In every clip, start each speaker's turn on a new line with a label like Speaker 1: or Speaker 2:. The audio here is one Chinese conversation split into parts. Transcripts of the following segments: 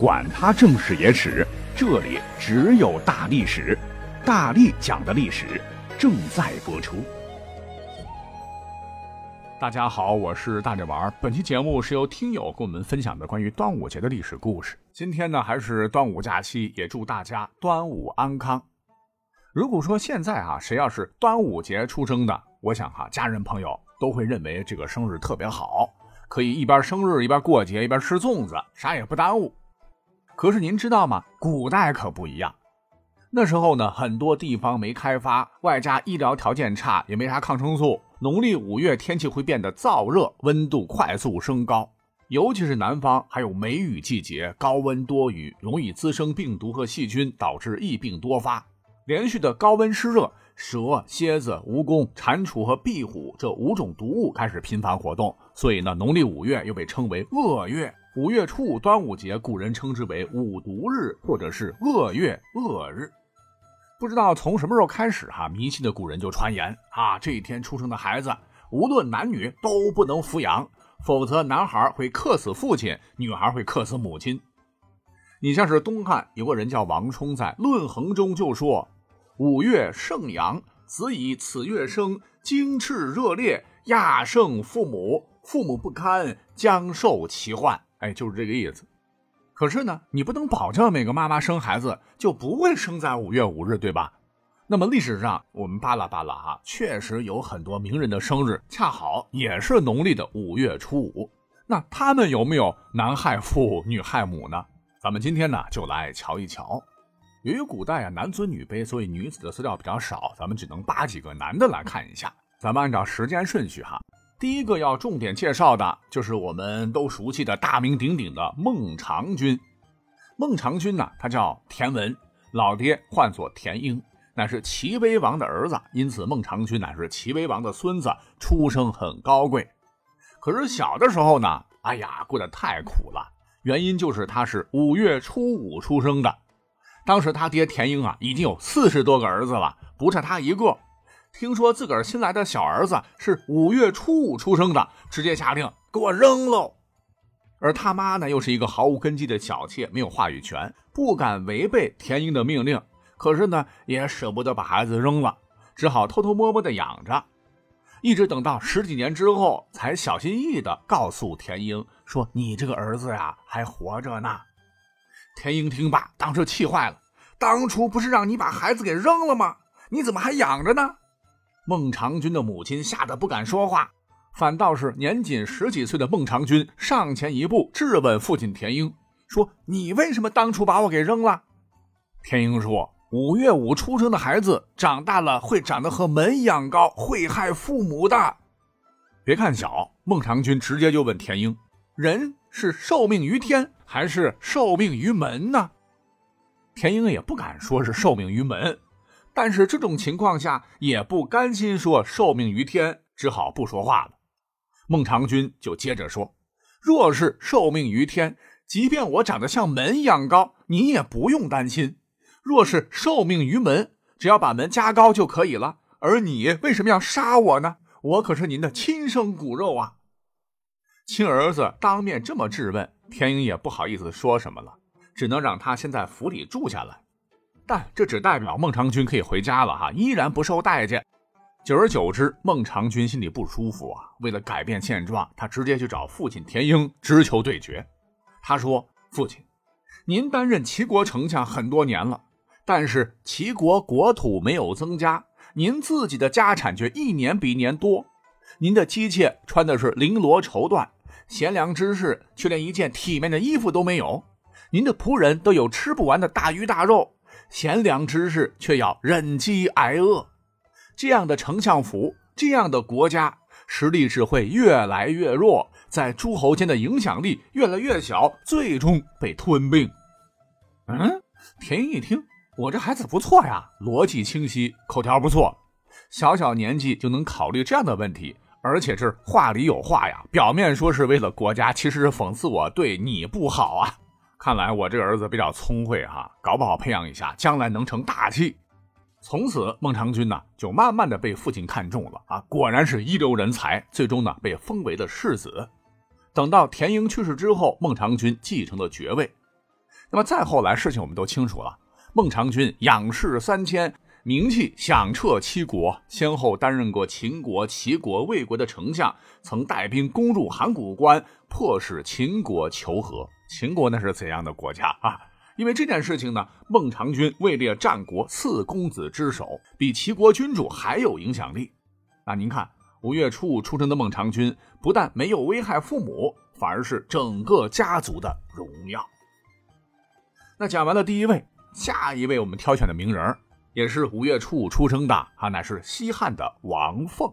Speaker 1: 管他正史野史，这里只有大历史，大力讲的历史正在播出。大家好，我是大力丸。本期节目是由听友跟我们分享的关于端午节的历史故事。今天呢还是端午假期，也祝大家端午安康。如果说现在啊谁要是端午节出生的，我想哈家人朋友都会认为这个生日特别好，可以一边生日一边过节，一边吃粽子，啥也不耽误。可是您知道吗？古代可不一样。那时候呢，很多地方没开发，外加医疗条件差，也没啥抗生素。农历五月天气会变得燥热，温度快速升高，尤其是南方还有梅雨季节，高温多雨，容易滋生病毒和细菌，导致疫病多发。连续的高温湿热，蛇、蝎子、蜈蚣、蟾蜍和壁虎这五种毒物开始频繁活动，所以呢，农历五月又被称为恶月。五月初五，端午节，古人称之为五毒日，或者是恶月恶日。不知道从什么时候开始，哈，迷信的古人就传言啊，这一天出生的孩子，无论男女都不能抚养，否则男孩会克死父亲，女孩会克死母亲。你像是东汉有个人叫王充，在《论衡》中就说：“五月盛阳，子以此月生，精赤热烈，亚胜父母，父母不堪，将受其患。”哎，就是这个意思。可是呢，你不能保证每个妈妈生孩子就不会生在五月五日，对吧？那么历史上我们扒拉扒拉哈，确实有很多名人的生日恰好也是农历的五月初五。那他们有没有男害父，女害母呢？咱们今天呢就来瞧一瞧。由于古代啊男尊女卑，所以女子的资料比较少，咱们只能扒几个男的来看一下。咱们按照时间顺序哈。第一个要重点介绍的就是我们都熟悉的大名鼎鼎的孟尝君。孟尝君呢，他叫田文，老爹唤作田婴，乃是齐威王的儿子，因此孟尝君乃是齐威王的孙子，出生很高贵。可是小的时候呢，哎呀，过得太苦了。原因就是他是五月初五出生的，当时他爹田婴啊，已经有四十多个儿子了，不差他一个。听说自个儿新来的小儿子是五月初五出生的，直接下令给我扔喽。而他妈呢，又是一个毫无根基的小妾，没有话语权，不敢违背田英的命令。可是呢，也舍不得把孩子扔了，只好偷偷摸摸的养着。一直等到十几年之后，才小心翼翼的告诉田英说：“你这个儿子呀，还活着呢。”田英听罢，当时气坏了：“当初不是让你把孩子给扔了吗？你怎么还养着呢？”孟尝君的母亲吓得不敢说话，反倒是年仅十几岁的孟尝君上前一步质问父亲田英，说：“你为什么当初把我给扔了？”田英说：“五月五出生的孩子长大了会长得和门一样高，会害父母的。”别看小，孟尝君直接就问田英：“人是受命于天还是受命于门呢？”田英也不敢说是受命于门。但是这种情况下也不甘心说受命于天，只好不说话了。孟尝君就接着说：“若是受命于天，即便我长得像门一样高，你也不用担心；若是受命于门，只要把门加高就可以了。而你为什么要杀我呢？我可是您的亲生骨肉啊！”亲儿子当面这么质问，田英也不好意思说什么了，只能让他先在府里住下来。但这只代表孟尝君可以回家了哈，依然不受待见。久而久之，孟尝君心里不舒服啊。为了改变现状，他直接去找父亲田婴，直求对决。他说：“父亲，您担任齐国丞相很多年了，但是齐国国土没有增加，您自己的家产却一年比一年多。您的妻妾穿的是绫罗绸缎，贤良之士却连一件体面的衣服都没有。您的仆人都有吃不完的大鱼大肉。”贤良之士却要忍饥挨饿，这样的丞相府，这样的国家，实力只会越来越弱，在诸侯间的影响力越来越小，最终被吞并。嗯，田英一听，我这孩子不错呀，逻辑清晰，口条不错，小小年纪就能考虑这样的问题，而且是话里有话呀。表面说是为了国家，其实是讽刺我对你不好啊。看来我这个儿子比较聪慧哈，搞不好培养一下，将来能成大器。从此，孟尝君呢就慢慢的被父亲看中了啊，果然是一流人才，最终呢被封为了世子。等到田婴去世之后，孟尝君继承了爵位。那么再后来，事情我们都清楚了。孟尝君仰视三千，名气响彻七国，先后担任过秦国、齐国、魏国的丞相，曾带兵攻入函谷关，迫使秦国求和。秦国那是怎样的国家啊？因为这件事情呢，孟尝君位列战国四公子之首，比齐国君主还有影响力。那您看，五月初五出生的孟尝君，不但没有危害父母，反而是整个家族的荣耀。那讲完了第一位。下一位我们挑选的名人，也是五月初五出生的啊，乃是西汉的王凤。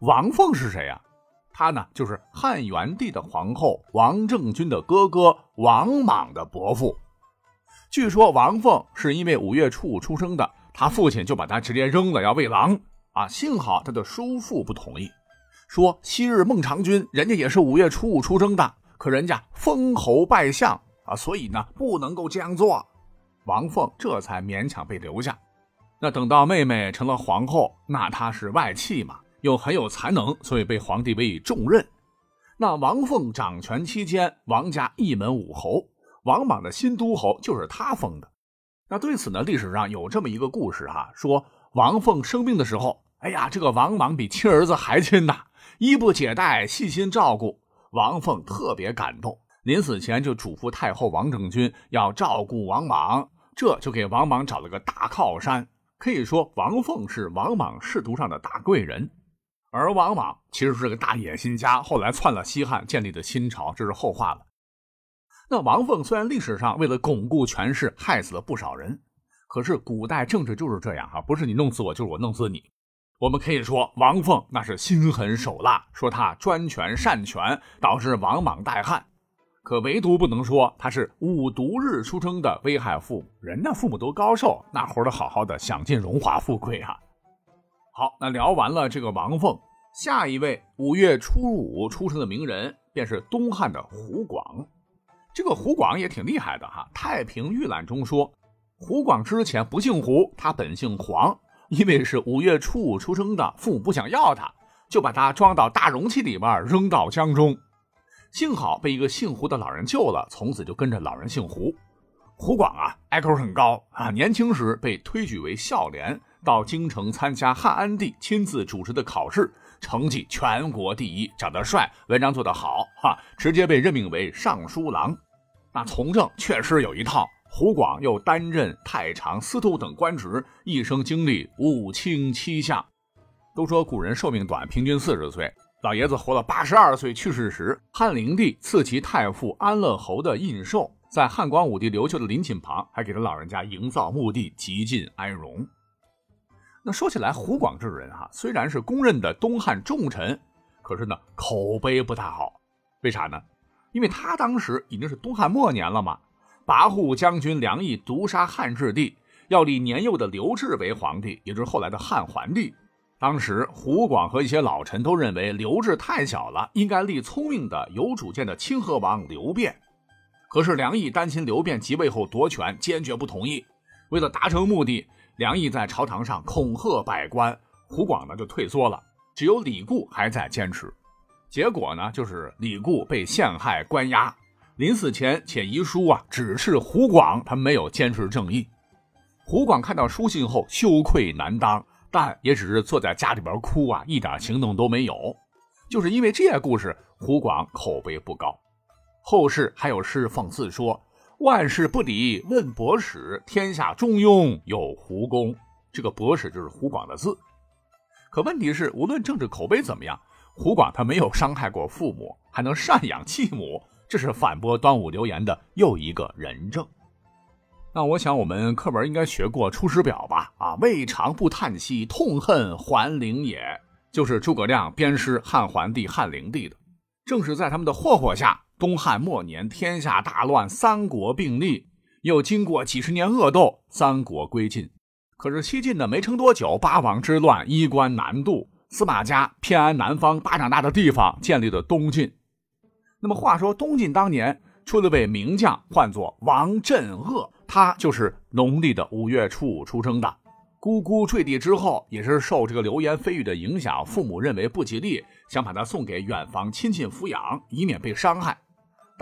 Speaker 1: 王凤是谁呀？他呢，就是汉元帝的皇后王政君的哥哥王莽的伯父。据说王凤是因为五月初五出生的，他父亲就把他直接扔了，要喂狼啊。幸好他的叔父不同意，说昔日孟尝君人家也是五月初五出生的，可人家封侯拜相啊，所以呢不能够这样做。王凤这才勉强被留下。那等到妹妹成了皇后，那她是外戚嘛，又很有才能，所以被皇帝委以重任。那王凤掌权期间，王家一门五侯，王莽的新都侯就是他封的。那对此呢，历史上有这么一个故事哈，说王凤生病的时候，哎呀，这个王莽比亲儿子还亲呐，衣不解带，细心照顾。王凤特别感动，临死前就嘱咐太后王政君要照顾王莽。这就给王莽找了个大靠山，可以说王凤是王莽仕途上的大贵人。而王莽其实是个大野心家，后来篡了西汉，建立的新朝，这是后话了。那王凤虽然历史上为了巩固权势害死了不少人，可是古代政治就是这样啊，不是你弄死我，就是我弄死你。我们可以说王凤那是心狠手辣，说他专权擅权，导致王莽代汉。可唯独不能说他是五毒日出生的危害父母，人家父母都高寿，那活得好好的，享尽荣华富贵啊。好，那聊完了这个王凤，下一位五月初五出生的名人便是东汉的胡广。这个胡广也挺厉害的哈，《太平御览》中说，胡广之前不姓胡，他本姓黄，因为是五月初五出生的，父母不想要他，就把他装到大容器里边，扔到江中。幸好被一个姓胡的老人救了，从此就跟着老人姓胡。胡广啊，爱口很高啊，年轻时被推举为孝廉，到京城参加汉安帝亲自主持的考试，成绩全国第一，长得帅，文章做得好，哈，直接被任命为尚书郎。那从政确实有一套。胡广又担任太常、司徒等官职，一生经历五卿七相。都说古人寿命短，平均四十岁。老爷子活了八十二岁去世时，汉灵帝赐其太傅安乐侯的印绶，在汉光武帝刘秀的陵寝旁，还给他老人家营造墓地，极尽安荣。那说起来，胡广这人哈，虽然是公认的东汉重臣，可是呢，口碑不太好。为啥呢？因为他当时已经是东汉末年了嘛，跋扈将军梁毅毒杀汉质帝，要立年幼的刘志为皇帝，也就是后来的汉桓帝。当时胡广和一些老臣都认为刘志太小了，应该立聪明的、有主见的清河王刘辩。可是梁毅担心刘辩即位后夺权，坚决不同意。为了达成目的，梁毅在朝堂上恐吓百官，胡广呢就退缩了。只有李固还在坚持。结果呢，就是李固被陷害关押，临死前写遗书啊，指示胡广他没有坚持正义。胡广看到书信后羞愧难当。但也只是坐在家里边哭啊，一点行动都没有。就是因为这些故事，胡广口碑不高。后世还有诗讽刺说：“万事不敌问博史，天下中庸有胡公。”这个博史就是胡广的字。可问题是，无论政治口碑怎么样，胡广他没有伤害过父母，还能赡养继母，这是反驳端午流言的又一个人证。那我想，我们课本应该学过《出师表》吧？啊，未尝不叹息，痛恨桓灵也，就是诸葛亮鞭尸汉桓帝、汉灵帝的。正是在他们的霍霍下，东汉末年天下大乱，三国并立，又经过几十年恶斗，三国归晋。可是西晋呢，没撑多久，八王之乱，衣冠南渡，司马家偏安南方巴掌大的地方，建立了东晋。那么话说，东晋当年出了位名将，唤作王镇恶。他就是农历的五月初五出生的，姑姑坠地之后，也是受这个流言蜚语的影响，父母认为不吉利，想把他送给远房亲戚抚养，以免被伤害。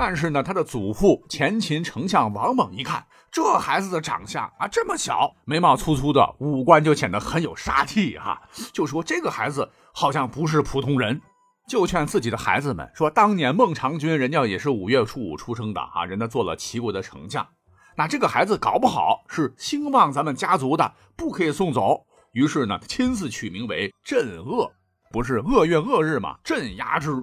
Speaker 1: 但是呢，他的祖父前秦丞相王猛一看这孩子的长相啊，这么小，眉毛粗粗的，五官就显得很有杀气哈，就说这个孩子好像不是普通人，就劝自己的孩子们说，当年孟尝君人家也是五月初五出生的啊，人家做了齐国的丞相，那这个孩子搞不好是兴旺咱们家族的，不可以送走。于是呢，亲自取名为镇恶，不是恶月恶日吗？镇压之。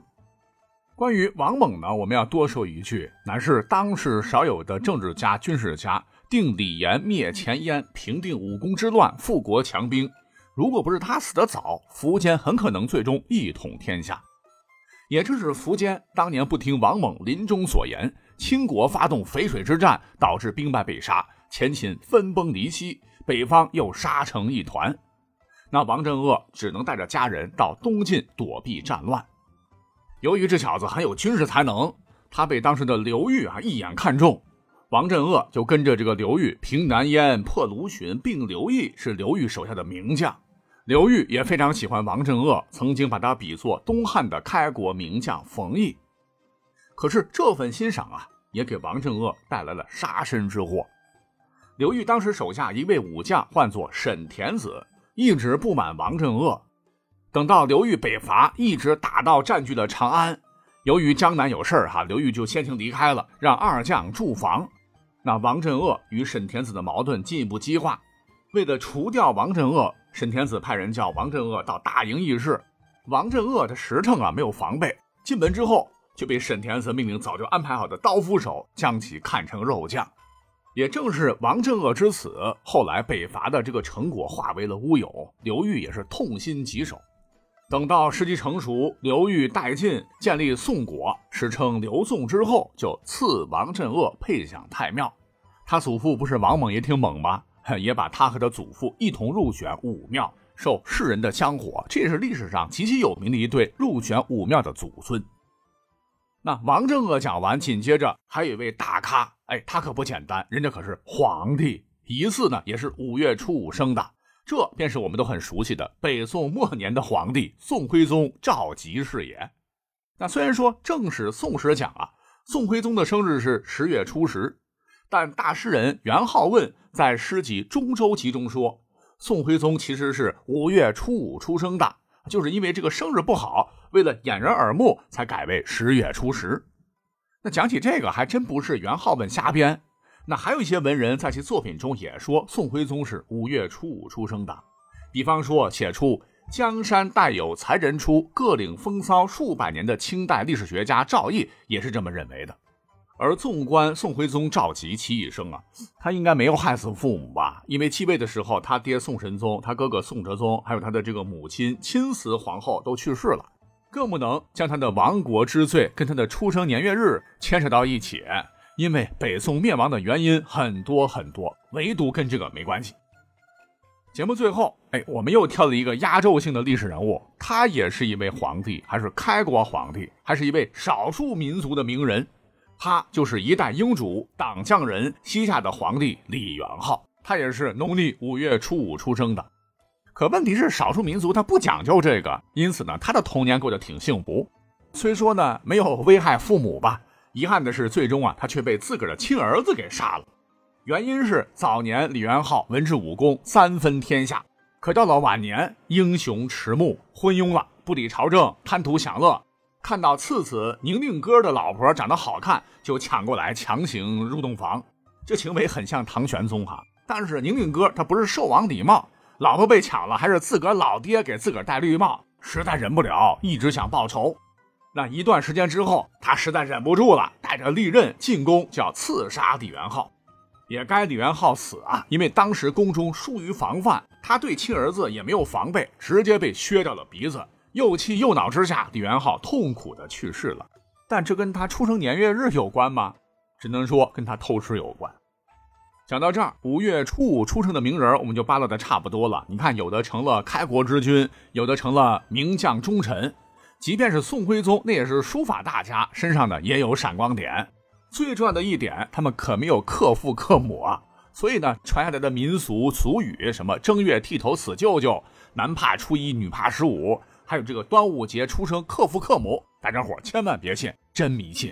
Speaker 1: 关于王猛呢，我们要多说一句，乃是当世少有的政治家、军事家，定李严灭前燕，平定武功之乱，富国强兵。如果不是他死得早，苻坚很可能最终一统天下。也正是苻坚当年不听王猛临终所言，倾国发动淝水之战，导致兵败被杀，前秦分崩离析，北方又杀成一团。那王镇恶只能带着家人到东晋躲避战乱。由于这小子很有军事才能，他被当时的刘裕啊一眼看中，王镇恶就跟着这个刘裕平南燕、破卢循，并刘毅是刘裕手下的名将。刘裕也非常喜欢王镇恶，曾经把他比作东汉的开国名将冯异。可是这份欣赏啊，也给王镇恶带来了杀身之祸。刘裕当时手下一位武将唤作沈田子，一直不满王镇恶。等到刘裕北伐，一直打到占据了长安。由于江南有事儿哈，刘裕就先行离开了，让二将驻防。那王镇恶与沈田子的矛盾进一步激化。为了除掉王镇恶，沈田子派人叫王镇恶到大营议事。王镇恶的实诚啊，没有防备，进门之后就被沈田子命令早就安排好的刀斧手将其砍成肉酱。也正是王镇恶之死，后来北伐的这个成果化为了乌有。刘裕也是痛心疾首。等到时机成熟，刘裕带晋建立宋国，史称刘宋之后，就赐王镇恶配享太庙。他祖父不是王猛也挺猛吗？也把他和他祖父一同入选武庙，受世人的香火。这也是历史上极其有名的一对入选武庙的祖孙。那王镇恶讲完，紧接着还有一位大咖，哎，他可不简单，人家可是皇帝，疑似呢也是五月初五生的。这便是我们都很熟悉的北宋末年的皇帝宋徽宗赵佶是也。那虽然说正史《宋史》讲啊，宋徽宗的生日是十月初十，但大诗人元好问在诗集《中州集》中说，宋徽宗其实是五月初五出生的，就是因为这个生日不好，为了掩人耳目，才改为十月初十。那讲起这个，还真不是元好问瞎编。那还有一些文人在其作品中也说宋徽宗是五月初五出生的，比方说写出“江山代有才人出，各领风骚数百年”的清代历史学家赵翼也是这么认为的。而纵观宋徽宗赵佶其一生啊，他应该没有害死父母吧？因为继位的时候，他爹宋神宗、他哥哥宋哲宗，还有他的这个母亲亲慈皇后都去世了，更不能将他的亡国之罪跟他的出生年月日牵扯到一起。因为北宋灭亡的原因很多很多，唯独跟这个没关系。节目最后，哎，我们又挑了一个压轴性的历史人物，他也是一位皇帝，还是开国皇帝，还是一位少数民族的名人。他就是一代英主党将人西夏的皇帝李元昊，他也是农历五月初五出生的。可问题是，少数民族他不讲究这个，因此呢，他的童年过得挺幸福。虽说呢，没有危害父母吧。遗憾的是，最终啊，他却被自个儿的亲儿子给杀了。原因是早年李元昊文治武功三分天下，可到了晚年，英雄迟暮，昏庸了，不理朝政，贪图享乐。看到次子宁宁哥的老婆长得好看，就抢过来强行入洞房。这行为很像唐玄宗哈，但是宁宁哥他不是寿王李瑁，老婆被抢了，还是自个儿老爹给自个儿戴绿帽，实在忍不了，一直想报仇。那一段时间之后，他实在忍不住了，带着利刃进宫，就要刺杀李元昊。也该李元昊死啊，因为当时宫中疏于防范，他对亲儿子也没有防备，直接被削掉了鼻子。又气又恼之下，李元昊痛苦的去世了。但这跟他出生年月日有关吗？只能说跟他偷吃有关。讲到这儿，五月初五出生的名人，我们就扒拉的差不多了。你看，有的成了开国之君，有的成了名将忠臣。即便是宋徽宗，那也是书法大家，身上呢也有闪光点。最重要的一点，他们可没有克父克母啊。所以呢，传下来的民俗俗语，什么正月剃头死舅舅，男怕初一女怕十五，还有这个端午节出生克父克母，大家伙千万别信，真迷信。